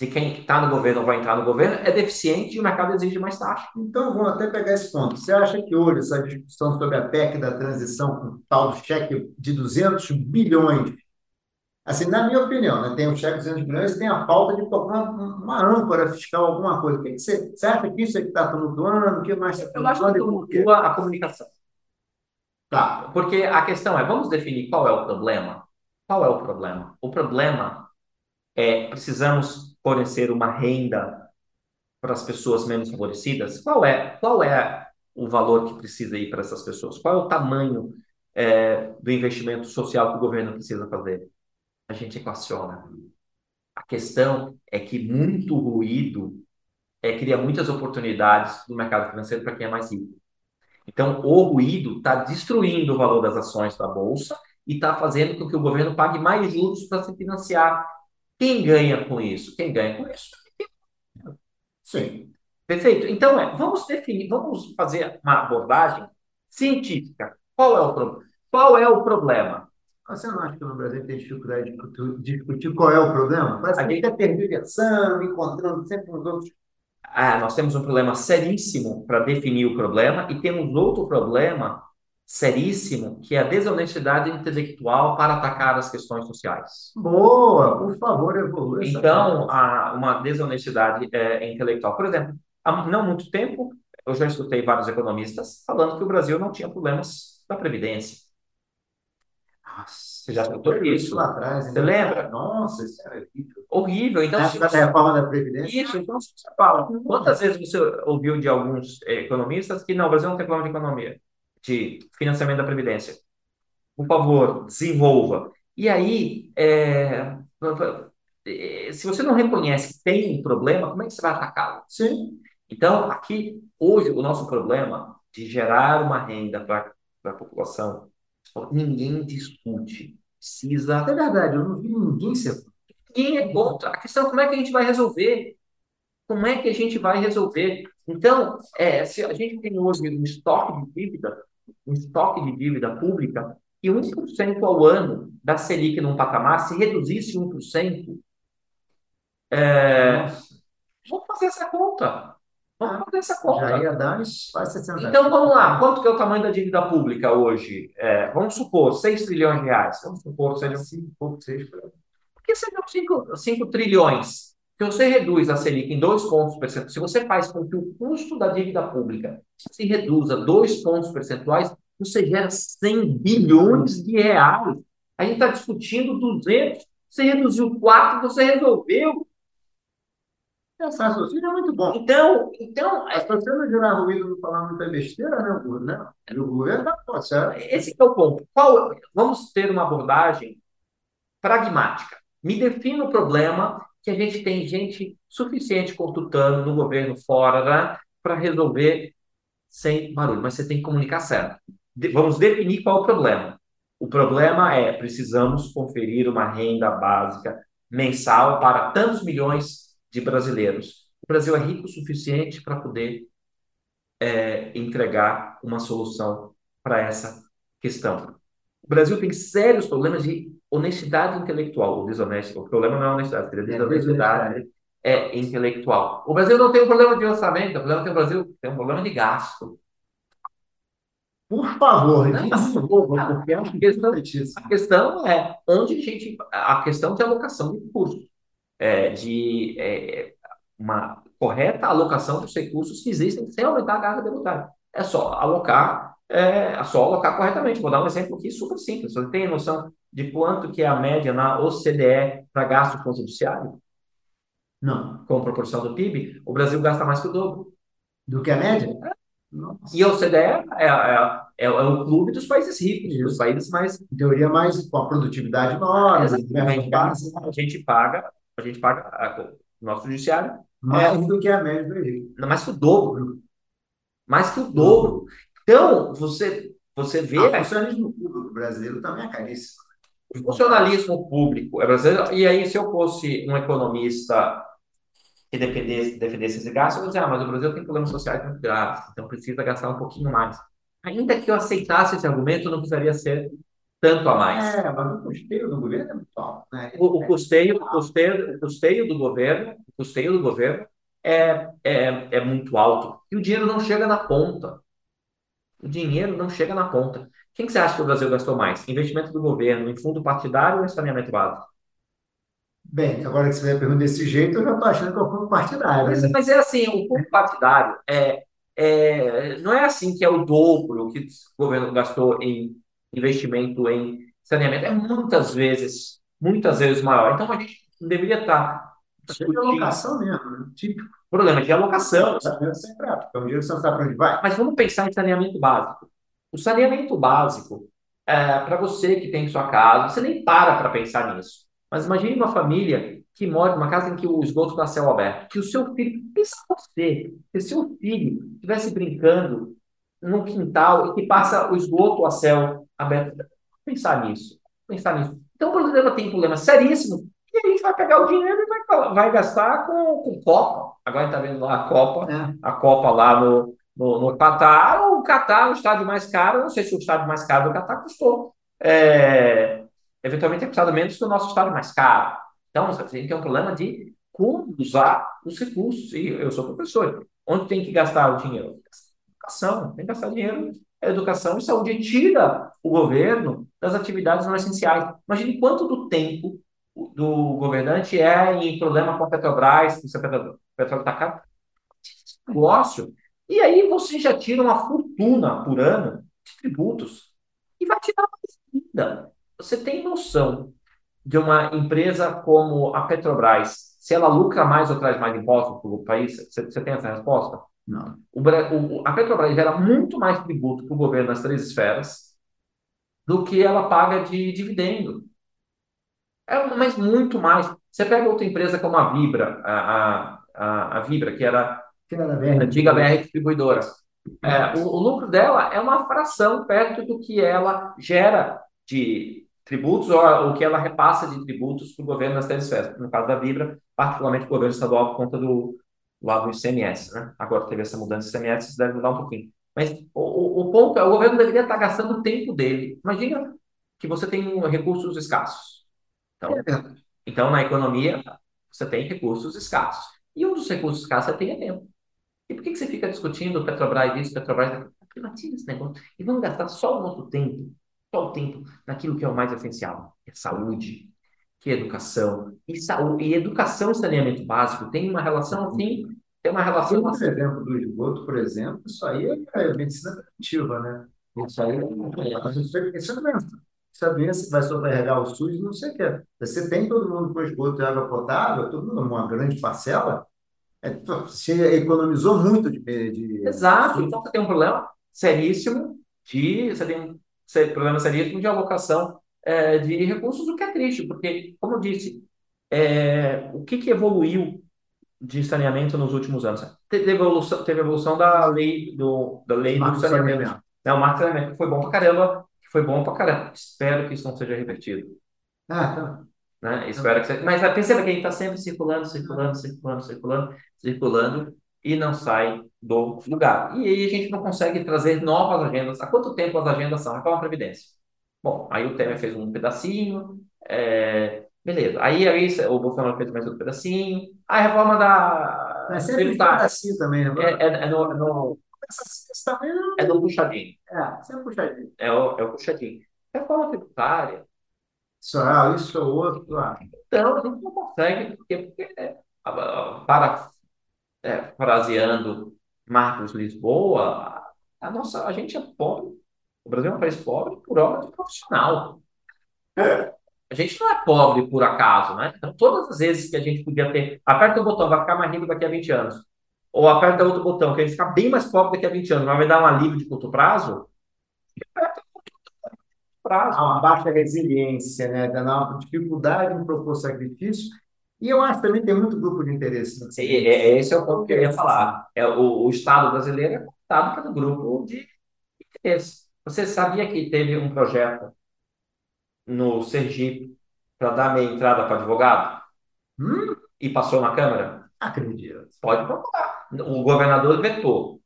de quem está no governo ou vai entrar no governo é deficiente e o mercado exige mais taxa. Então, vamos até pegar esse ponto. Você acha que hoje essa discussão sobre a PEC da transição com tal cheque de 200 bilhões, assim, na minha opinião, né, tem o cheque de 200 bilhões e tem a falta de uma, uma âncora fiscal, alguma coisa. O que você, você acha que isso é que está tumultuando? O que mais está tumultuando? Eu acho que tumultua a comunicação. Tá. Porque a questão é, vamos definir qual é o problema? Qual é o problema? O problema é, precisamos fornecer uma renda para as pessoas menos favorecidas, qual é, qual é o valor que precisa ir para essas pessoas? Qual é o tamanho é, do investimento social que o governo precisa fazer? A gente equaciona. A questão é que muito ruído é, cria muitas oportunidades no mercado financeiro para quem é mais rico. Então, o ruído está destruindo o valor das ações da Bolsa e está fazendo com que o governo pague mais juros para se financiar. Quem ganha com isso? Quem ganha com isso? Sim. Perfeito? Então, é, vamos definir, vamos fazer uma abordagem científica. Qual é o, qual é o problema? Você não acha que no Brasil tem dificuldade de discutir qual é o problema? Parece que a gente está tergiversando, encontrando sempre uns outros ah, nós temos um problema seríssimo para definir o problema e temos outro problema seríssimo, que é a desonestidade intelectual para atacar as questões sociais. Boa, por favor, evolua. Então, uma desonestidade é, intelectual. Por exemplo, há não muito tempo, eu já escutei vários economistas falando que o Brasil não tinha problemas da Previdência. Nossa. Você já escutou isso? lá atrás. Você lembra? Nossa, isso é horrível. Horrível. Então, se você... reforma da Previdência? Isso, então você fala. Quantas vezes você ouviu de alguns economistas que não, o Brasil não tem problema de economia, de financiamento da Previdência? Por favor, desenvolva. E aí, é... se você não reconhece que tem um problema, como é que você vai atacá-lo? Sim. Então, aqui, hoje, o nosso problema de gerar uma renda para a população, ninguém discute precisa. É verdade, eu não vi ninguém ser. Ninguém é contra. A questão é como é que a gente vai resolver. Como é que a gente vai resolver? Então, é, se a gente tem hoje um estoque de dívida, um estoque de dívida pública, e 1% ao ano da Selic num patamar, se reduzisse 1%, é, vamos fazer essa conta. Vamos fazer essa conta. Já ia dar uns quase 60 Então vamos lá, quanto que é o tamanho da dívida pública hoje? É, vamos supor, 6 trilhões de reais. Vamos supor que sejam 5, pouco, 6 Por que seriam 5, 5 trilhões? Se você reduz a Selic em 2 pontos percentuais, se você faz com que o custo da dívida pública se reduza 2 pontos percentuais, você gera 100 bilhões de reais. A gente está discutindo 200, você reduziu 4, você resolveu. Esse raciocínio é muito bom. Então, então Mas para você não gerar ruído, não falar muita besteira, né, o né? E o governo tá pô, certo. esse é o ponto. Qual, vamos ter uma abordagem pragmática. Me defina o problema que a gente tem gente suficiente consultando no governo fora né, para resolver sem barulho, mas você tem que comunicar certo. De, vamos definir qual é o problema. O problema é precisamos conferir uma renda básica mensal para tantos milhões de brasileiros. O Brasil é rico o suficiente para poder é, entregar uma solução para essa questão. O Brasil tem sérios problemas de honestidade intelectual, ou desonesto. O problema não é honestidade, seria desonestidade é, intelectual. O Brasil não tem um problema de orçamento, o problema tem o Brasil tem um problema de gasto. Por favor, não, porque a questão, a questão é onde a gente. A questão de alocação de recursos é, de é, uma correta alocação dos recursos que existem sem aumentar a carga tributária. É só alocar, é, é só alocar corretamente. Vou dar um exemplo aqui super simples. Você tem noção de quanto que é a média na OCDE para gasto com judiciário? Não. Com proporção do PIB? O Brasil gasta mais que o dobro. Do que a média? Nossa. E a OCDE é, é, é, é, o clube dos países ricos, dos países mais. Em teoria, mais com a produtividade maior. A gente paga a gente paga a, o nosso judiciário. Mais é, do que a média do Egito. Mais que o dobro. Mais que o dobro. Então, você, você vê. O funcionalismo público brasileiro também é caríssimo. O funcionalismo público é brasileiro. E aí, se eu fosse um economista que defendesse, defendesse esse gasto, eu ia dizer, ah, mas o Brasil tem problemas sociais muito graves, então precisa gastar um pouquinho mais. Ainda que eu aceitasse esse argumento, não precisaria ser tanto a mais. É, mas o custeio do governo é muito alto. Né? O, o, custeio, o, custeio, o custeio do governo, o custeio do governo é, é, é muito alto. E o dinheiro não chega na ponta. O dinheiro não chega na ponta. Quem que você acha que o Brasil gastou mais? Investimento do governo em fundo partidário ou em saneamento básico? Bem, agora que você me pergunta desse jeito, eu já estou achando que é o fundo partidário. Mas, né? mas é assim, o fundo partidário é, é, não é assim que é o dobro que o governo gastou em investimento em saneamento é muitas vezes, muitas vezes maior. Então a gente deveria estar discutindo. É alocação mesmo, né? típico. Problema de alocação. Sempre é, dinheiro que você não sabe para onde vai. Mas vamos pensar em saneamento básico. O saneamento básico, é, para você que tem sua casa, você nem para para pensar nisso. Mas imagine uma família que mora numa casa em que o esgoto está céu aberto, que o seu filho, pensa você, se seu filho estivesse brincando no quintal e que passa o esgoto a céu aberto, pensar nisso, pensar nisso. Então o brasileiro tem um problema seríssimo e a gente vai pegar o dinheiro e vai, vai gastar com, com Copa. Agora está vendo lá a Copa, é. a Copa lá no, no, no Catar. O Catar, o estádio mais caro, não sei se o estádio mais caro do Catar custou. É, eventualmente é custado menos que o nosso estádio mais caro. Então, você tem que ter um problema de como usar os recursos. E eu sou professor. Onde tem que gastar o dinheiro? Educação. Tem que gastar dinheiro educação e saúde. Tira o governo das atividades não essenciais. Imagine quanto do tempo do governante é em problema com a Petrobras, se o petróleo está. Negócio. E aí você já tira uma fortuna por ano de tributos e vai tirar mais ainda. Você tem noção de uma empresa como a Petrobras, se ela lucra mais ou traz mais impostos para o país? Você, você tem essa resposta? Não. O, o, a Petrobras gera muito mais tributo para o governo nas três esferas do que ela paga de dividendo. É, mas muito mais. Você pega outra empresa como a Vibra, a, a, a Vibra, que era a antiga BR distribuidora. É, o, o, lucro dela é uma fração perto do que ela gera de tributos ou o que ela repassa de tributos para o governo nas três esferas. No caso da Vibra, particularmente o governo estadual por conta do lado do ICMS. Né? Agora teve essa mudança do ICMS, isso deve mudar um pouquinho. Mas o, o ponto é, o governo deveria estar gastando o tempo dele. Imagina que você tem recursos escassos. Então, é então, na economia, você tem recursos escassos. E um dos recursos escassos é ter tempo. E por que, que você fica discutindo Petrobras isso, Petrobras Privatiza esse negócio. E vamos gastar só o nosso tempo, só o tempo naquilo que é o mais essencial, que é saúde, que é educação. E, saúde, e educação e saneamento básico tem uma relação assim, tem uma relação... Por exemplo, do esgoto, por exemplo, isso aí é medicina preventiva, né? Isso aí é... Isso é doença. Isso é doença que vai sobrecarregar o SUS, não sei o que. Você tem todo mundo com esgoto e água potável, todo mundo, uma grande parcela, é, você economizou muito de, de... Exato. Então você tem um problema seríssimo de você tem um problema seríssimo de alocação é, de recursos, o que é triste, porque, como eu disse, é, o que, que evoluiu de saneamento nos últimos anos? Teve evolução, teve evolução da lei do, da lei do saneamento. saneamento. Não, o marco saneamento foi bom pra caramba, foi bom pra caramba. Espero que isso não seja revertido. Ah, tá. Né? Espero que seja. Mas perceba que ele está sempre circulando, circulando, circulando, circulando, circulando e não sai do lugar. E aí a gente não consegue trazer novas agendas. Há quanto tempo as agendas são? Reforma Previdência. Bom, aí o Temer fez um pedacinho, é... beleza. Aí, aí o Bolsonaro fez mais outro pedacinho. A reforma da. É sempre um pedacinho também, né? É, é, é no, é no, é no puxadinho. É, sempre puxadinho. É o, é o puxadinho. Reforma tributária. Isso, ah, isso é outro. Ah. Então, a gente não consegue, porque, porque é, para, é, fraseando Marcos Lisboa, a, nossa, a gente é pobre, o Brasil é um país pobre por obra de profissional. A gente não é pobre por acaso, né? Então, todas as vezes que a gente podia ter, aperta o botão, vai ficar mais rico daqui a 20 anos. Ou aperta outro botão, que a gente ficar bem mais pobre daqui a 20 anos, mas vai dar um alívio de curto prazo. Aperta prazo. Há uma baixa resiliência, né? Dá uma dificuldade em propor sacrifício e eu acho que também tem muito grupo de interesse. Sim, é, é, esse é o ponto que eu ia falar. É, o, o Estado brasileiro é contado pelo grupo de interesse. Você sabia que teve um projeto no Sergipe para dar meia entrada para advogado? Hum? E passou na Câmara? Acredito. Pode procurar. O governador vetou.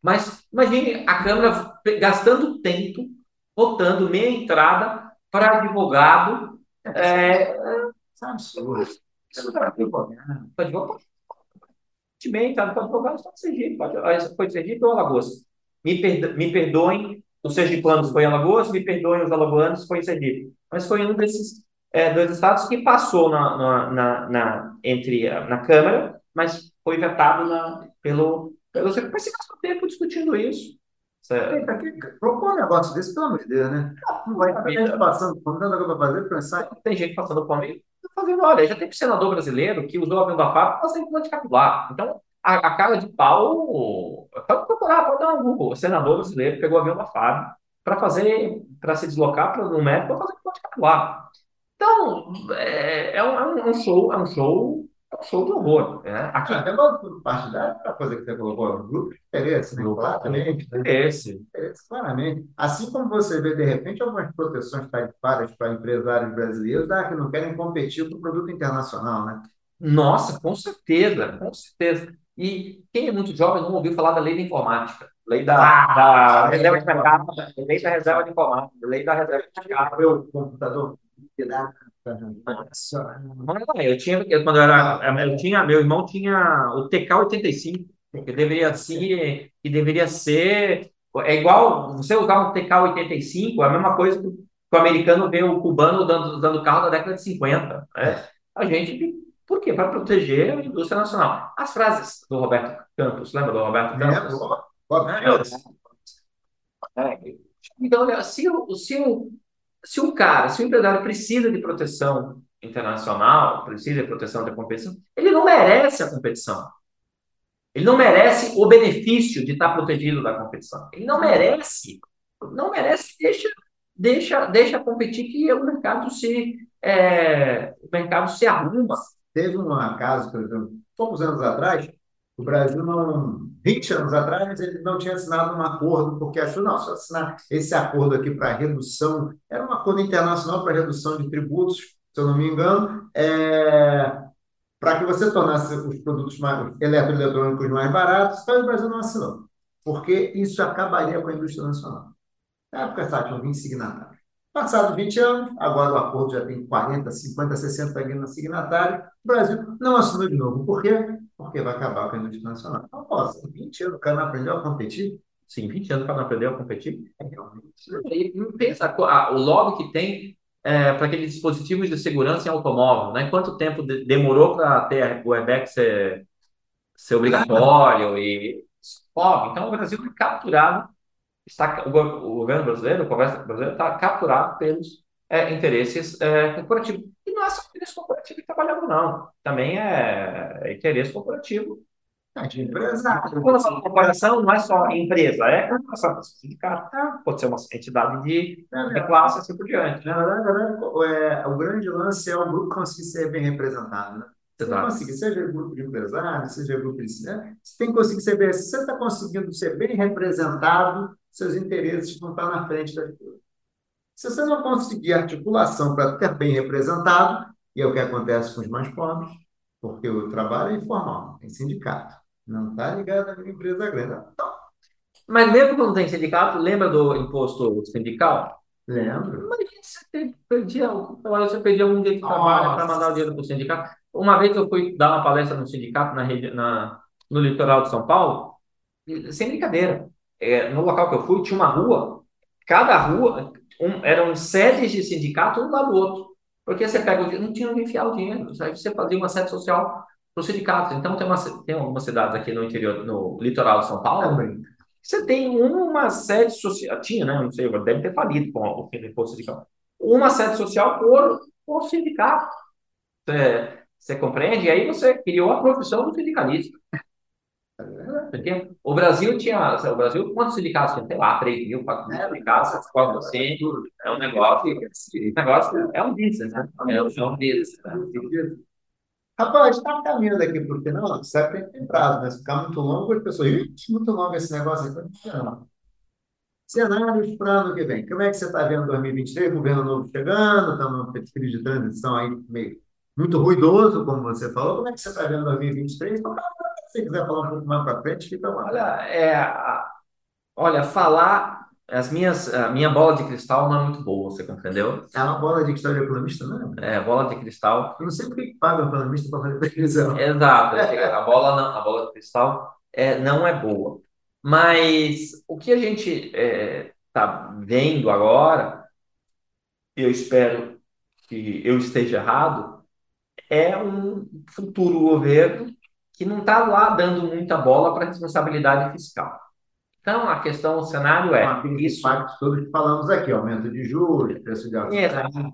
Mas imagine a Câmara gastando tempo votando meia entrada para advogado. É, é absurdo. Isso para advogado. Para advogado. Bem, tá, para advogado está no Sergipe. Pode, foi Sergipe ou Alagoas? Me, perdo, me perdoem os sergipanos foi em Alagoas, me perdoem os alagoanos foi em Sergipe. Mas foi um desses é, dois estados que passou na, na, na, na, entre, na Câmara, mas foi vetado na, pelo, pelo. Mas se gastou tempo discutindo isso. Certo. Propõe um negócio desse, pelo amor de Deus, né? Não vai ter gente passando fome, tanta coisa para fazer, pensar. Tem gente passando fome. Fazendo, olha, já tem senador brasileiro que usou o avião da FAB para fazer implante capilar. Então, a, a cara de pau. Pode procurar, pode dar um Google. O senador brasileiro pegou o avião da FAB para fazer, para se deslocar para no médico para fazer implante capilar. Então, é, é, um, é um show, é um show, é show de horror. Né? Aqui, Até o partidário, a coisa que você colocou, grupo de interesse, né? Grupo claramente. né? esse. Interesse, claramente. Assim como você vê, de repente, algumas proteções tarifárias para empresários brasileiros ah, que não querem competir com o produto internacional, né? Nossa, com certeza, com certeza. E quem é muito jovem não ouviu falar da lei da informática, lei da, da reserva de mercado, lei da reserva de informática, lei da reserva de mercado. Meu computador. Eu tinha, eu, quando eu era, eu tinha, meu irmão tinha o TK85, que deveria ser, que deveria ser, é igual você usar um TK85, é a mesma coisa que o americano vê o cubano dando, dando carro da década de 50. Né? A gente, por quê? Para proteger a indústria nacional. As frases do Roberto Campos, lembra do Roberto Campos? É, então, olha, se o, se o, se o cara, se o empresário precisa de proteção internacional, precisa de proteção da competição, ele não merece a competição. Ele não merece o benefício de estar protegido da competição. Ele não merece. Não merece. Deixa, deixa, deixa competir que o mercado se, é, o mercado se arruma. Teve um caso, por exemplo, poucos anos atrás, o Brasil não, 20 anos atrás, ele não tinha assinado um acordo, porque achou, não, se assinar esse acordo aqui para redução, era um acordo internacional para redução de tributos, se eu não me engano, é, para que você tornasse os produtos mais, eletroeletrônicos mais baratos, então o Brasil não assinou, porque isso acabaria com a indústria nacional. Na época, sabe, tinham 20 signatários. Passados 20 anos, agora o acordo já tem 40, 50, 60 signatários, o Brasil não assinou de novo. Por quê? Porque vai acabar com a indústria nacional. Então, posso, 20 anos o cara não aprendeu a competir? Sim, 20 anos para não aprender a competir. É, realmente. E pensa a, o lobby que tem é, para aqueles dispositivos de segurança em automóvel, né? Quanto tempo de, demorou para ter o airbag ser, ser obrigatório e lobby. Então o Brasil foi capturado, está, o, o governo brasileiro, o Congresso brasileiro está capturado pelos é, interesses é, corporativos. E não é só interesse corporativo trabalhando, não. Também é, é interesse corporativo é de empresário. Quando essa corporação não é só empresa, é corporação, sindicato, pode ser uma entidade de, de classe assim por diante. Né? Na verdade, é, o grande lance é o grupo conseguir ser bem representado. Né? Você Exato. conseguir, seja grupo de empresários, seja grupo de você tem que conseguir ser bem. Se você está conseguindo ser bem representado, seus interesses vão estar na frente das coisas. Se você não conseguir articulação para ter bem representado, e é o que acontece com os mais pobres, porque o trabalho é informal, tem sindicato, não está ligado uma empresa grande. Então, Mas mesmo quando tem sindicato, lembra do imposto sindical? lembro. Imagina você perdia, você perdia um dia de trabalho para mandar o dinheiro para o sindicato. Uma vez eu fui dar uma palestra no sindicato na, na, no litoral de São Paulo, sem brincadeira. É, no local que eu fui, tinha uma rua, cada rua um, eram sedes de sindicato, um lado do outro. Porque você pega o dinheiro, não tinha onde enfiar o dinheiro. Aí você fazia uma sede social para os sindicatos. Então, tem, uma, tem algumas cidades aqui no interior, no litoral de São Paulo, você tem uma sede social, tinha, né? Não sei, deve ter falido com o fim do imposto sindical. Uma sede social por, por sindicato. Você, você compreende? E aí você criou a profissão do sindicalista. Porque o Brasil tinha. O Brasil, quantos sindicatos tinha? Sei lá, 3 mil, 4 mil sindicatos, 4%. É um negócio. negócio é um business, né? É um business. Né? Rapaz, está caminhando aqui para o final, sempre tem prazo, né? Se ficar muito longo, as pessoas, muito longo esse negócio aqui. Não. Cenários para ano que vem. Como é que você está vendo 2023? Governo novo chegando, estamos num período de transição aí meio muito ruidoso, como você falou. Como é que você está vendo 2023? Então, se você quiser falar um pouco mais para frente, fica lá. Olha, é, olha, falar as minhas, a minha bola de cristal não é muito boa, você compreendeu? É uma bola de cristal de economista, não é? É, bola de cristal. Eu não sei por que paga o economista para fazer previsão. Exato, a bola, não, a bola de cristal é, não é boa. Mas o que a gente está é, tá vendo agora, eu espero que eu esteja errado, é um futuro governo que não está lá dando muita bola para a responsabilidade fiscal. Então, a questão, o cenário é. isso impactos todos que falamos aqui, aumento de juros, preço de ações.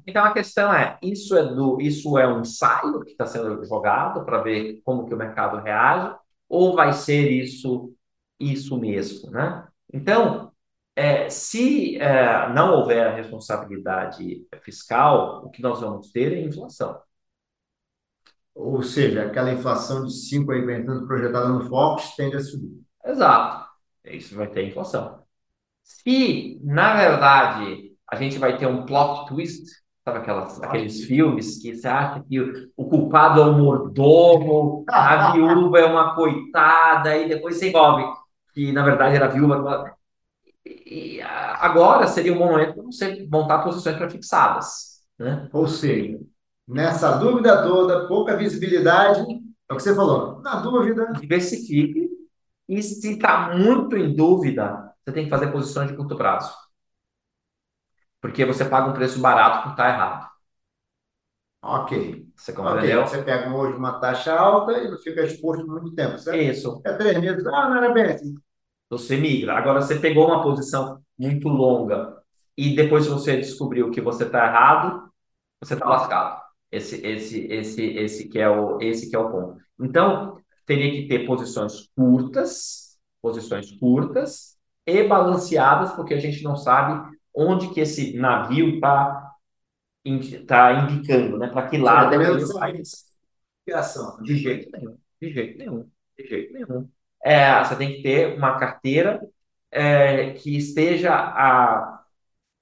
Então, a questão é: isso é, do, isso é um ensaio que está sendo jogado para ver como que o mercado reage, ou vai ser isso, isso mesmo? Né? Então, É, se é, não houver responsabilidade fiscal, o que nós vamos ter é inflação. Ou seja, aquela inflação de 5 aí vem projetada no Fox tende a subir. Exato. Isso vai ter inflação. Se, na verdade, a gente vai ter um plot twist, sabe aquelas, aqueles filmes que você acha que o, o culpado é o mordomo, a viúva é uma coitada, e depois você envolve que, na verdade, era viúva. E agora seria um momento para você montar posições prefixadas. Né? Ou seja, nessa dúvida toda, pouca visibilidade, é o que você falou, na dúvida. Diversifique e se está muito em dúvida, você tem que fazer posições de curto prazo. Porque você paga um preço barato por estar errado. Ok. Você compreendeu? Okay. Você pega hoje uma taxa alta e não fica exposto por muito tempo, certo? Isso. É três meses. Ah, não era bem assim. Você migra. Agora, você pegou uma posição muito longa e depois você descobriu que você está errado, você está lascado. Esse, esse, esse, esse que é o, esse que é o ponto. Então, teria que ter posições curtas, posições curtas e balanceadas, porque a gente não sabe onde que esse navio está tá indicando, né? Para que lado ele vai. De jeito nenhum, de jeito nenhum, de jeito nenhum. É, você tem que ter uma carteira é, que esteja a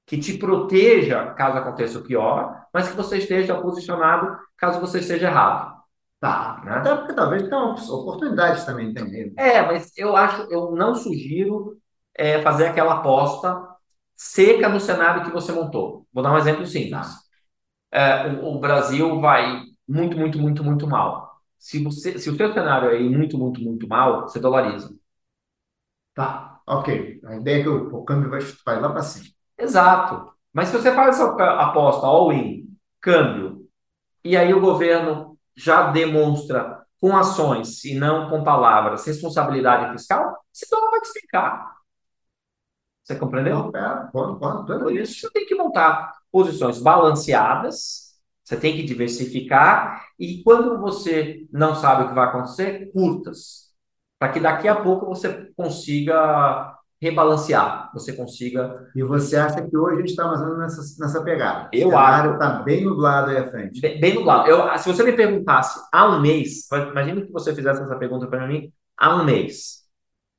que te proteja caso aconteça o pior, mas que você esteja posicionado caso você esteja errado. Tá, né? Até porque talvez tenha oportunidades também tem. É, mas eu acho, eu não sugiro é, fazer aquela aposta seca no cenário que você montou. Vou dar um exemplo simples. É, o, o, Brasil vai muito, muito, muito, muito mal. Se, você, se o seu cenário é muito, muito, muito mal, você dolariza. Tá, ok. A ideia é que o, o câmbio vai, vai lá para cima. Exato. Mas se você faz essa aposta all-in, câmbio, e aí o governo já demonstra com ações e não com palavras responsabilidade fiscal, esse dólar vai despencar. Você compreendeu? É, pode, pode, Por isso você tem que montar posições balanceadas, você tem que diversificar, e quando você não sabe o que vai acontecer, curtas. Para que daqui a pouco você consiga rebalancear, você consiga. E você acha que hoje a gente está mais ou menos nessa, nessa pegada? Eu o acho. está bem nublado aí à frente. Bem, bem nublado. Eu, se você me perguntasse há um mês, imagina que você fizesse essa pergunta para mim há um mês.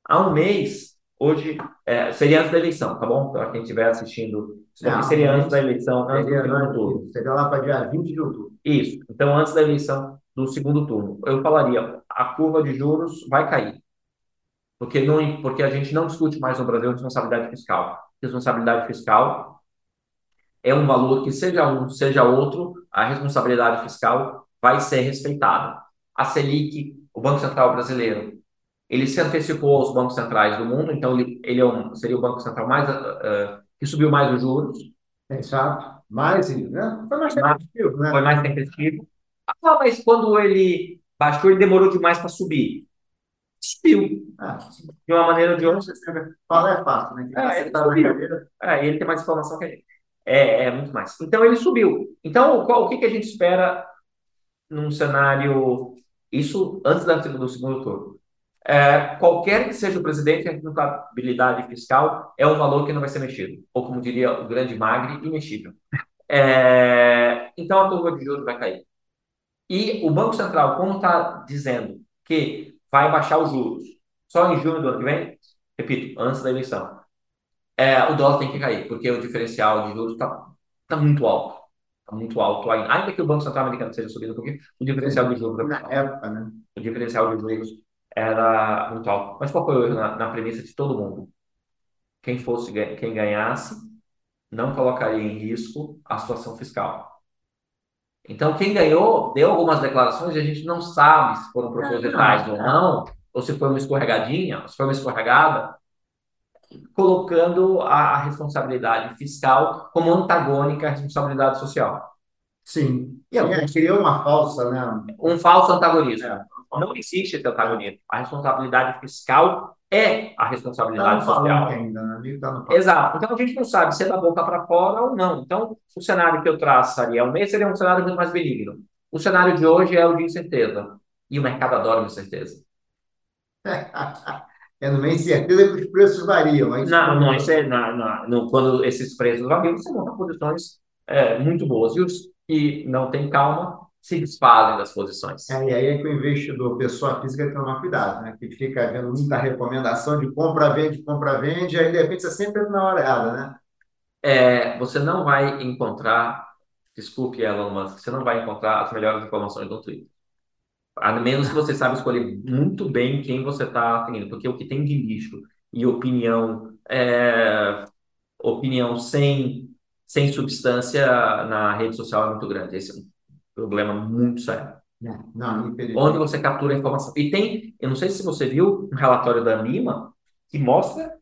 Há um mês, hoje, é, seria antes da eleição, tá bom? Para quem estiver assistindo, Não, seria antes da eleição, antes seria, do segundo turno. Seria lá para dia 20 de outubro. Isso. Então, antes da eleição do segundo turno, eu falaria: a curva de juros vai cair porque, não, porque a gente não discute mais no Brasil responsabilidade fiscal. Responsabilidade fiscal é um valor que, seja um, seja outro, a responsabilidade fiscal vai ser respeitada. A Selic, o Banco Central brasileiro, ele se antecipou aos bancos centrais do mundo, então ele, ele é um, seria o banco central mais uh, que subiu mais os juros. Exato. Mais, né? Foi mais tempestivo, né? Foi mais tempestivo. Ah, mas quando ele baixou, ele demorou demais para subir subiu. Ah, de uma maneira ou de outra. Fala é fácil, né? É, ele, tá subiu. É, ele tem mais informação que a gente. É, é muito mais. Então ele subiu. Então, qual, o que, que a gente espera num cenário. Isso antes do segundo turno. É, qualquer que seja o presidente, a responsabilidade fiscal é um valor que não vai ser mexido. Ou, como diria o grande Magri, imexível. É, então a curva de juros vai cair. E o Banco Central, como está dizendo que vai baixar os juros. Só em junho do ano que vem, repito, antes da eleição, é, o dólar tem que cair, porque o diferencial de juros está tá muito alto. Está muito alto ainda. Ainda que o Banco Central americano esteja subindo porque o diferencial de juros. Na época, né? O diferencial de juros era muito alto. Mas qual foi o erro na, na premissa de todo mundo? Quem fosse quem ganhasse não colocaria em risco a situação fiscal. Então, quem ganhou deu algumas declarações e a gente não sabe se foram propositais ou não, ou se foi uma escorregadinha, ou se foi uma escorregada, colocando a, responsabilidade fiscal como antagônica à responsabilidade social. Sim. E é, criou uma falsa, né? Um falso antagonismo. É. Não existe esse antagonismo. A responsabilidade fiscal é a responsabilidade tá social. Ainda, né? tá Exato. Então a gente não sabe se é da boca para fora ou não. Então, o cenário que eu traçaria um mês seria um cenário muito mais benigno. O cenário de hoje é o de incerteza. E o mercado adora incerteza. é numa incerteza que os preços variam. Não, não, isso é na, na, no, quando esses preços variam, você monta posições é, muito boas. E os que não têm calma se desfazem das posições. É, e aí é que o investidor, pessoa física, tem que tomar cuidado, né? Que fica vendo muita recomendação de compra, vende, compra, vende, aí de repente você sempre na hora errada, né? É, você não vai encontrar, desculpe Elon Musk, você não vai encontrar as melhores informações no Twitter. A menos que você saiba escolher muito bem quem você está seguindo, porque o que tem de lixo e opinião, é, opinião sem, sem substância na rede social é muito grande. Esse é problema muito sério. É, não, Onde você captura a informação. E tem, eu não sei se você viu um relatório da Lima que mostra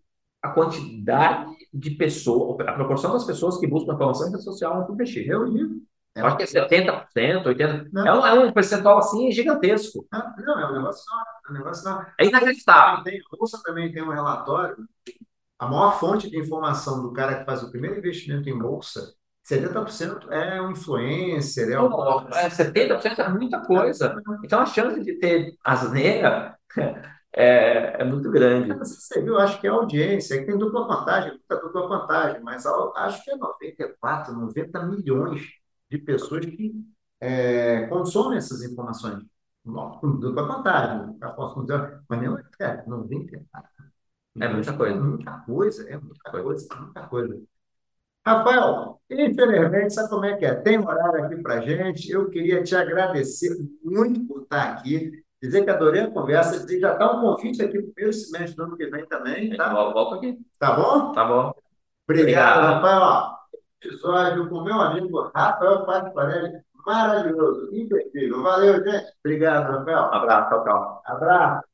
a quantidade de pessoas, a proporção das pessoas que buscam informação em rede social no PX. Eu li. É acho que é 70%, 80%. É um, é um percentual assim gigantesco. Ah, não, é um negócio não. É, um negócio não. é inacreditável. Tem, a Bolsa também tem um relatório. A maior fonte de informação do cara que faz o primeiro investimento em Bolsa 70% é um influencer, é, um... é 70% é muita coisa. Então a chance de ter asneira é, é muito grande. Você viu, acho que é audiência, que tem dupla vantagem, muita dupla vantagem, mas acho que é 94, 90 milhões de pessoas que é, consomem essas informações. Dupla vantagem, mas não é 94. É muita coisa. É muita coisa, é muita coisa, é muita coisa. Rafael, infelizmente, sabe como é que é? Tem horário aqui para gente. Eu queria te agradecer muito por estar aqui, dizer que adorei a conversa, dizer já está um convite aqui para o primeiro semestre do ano que vem também, tá? Volta aqui. Tá bom? Tá bom. Obrigado, Obrigado. Rafael. Episódio com meu amigo Rafael Pasquarelli, maravilhoso, imperdível. Valeu, gente. Obrigado, Rafael. Abraço, tchau, tchau. Abraço.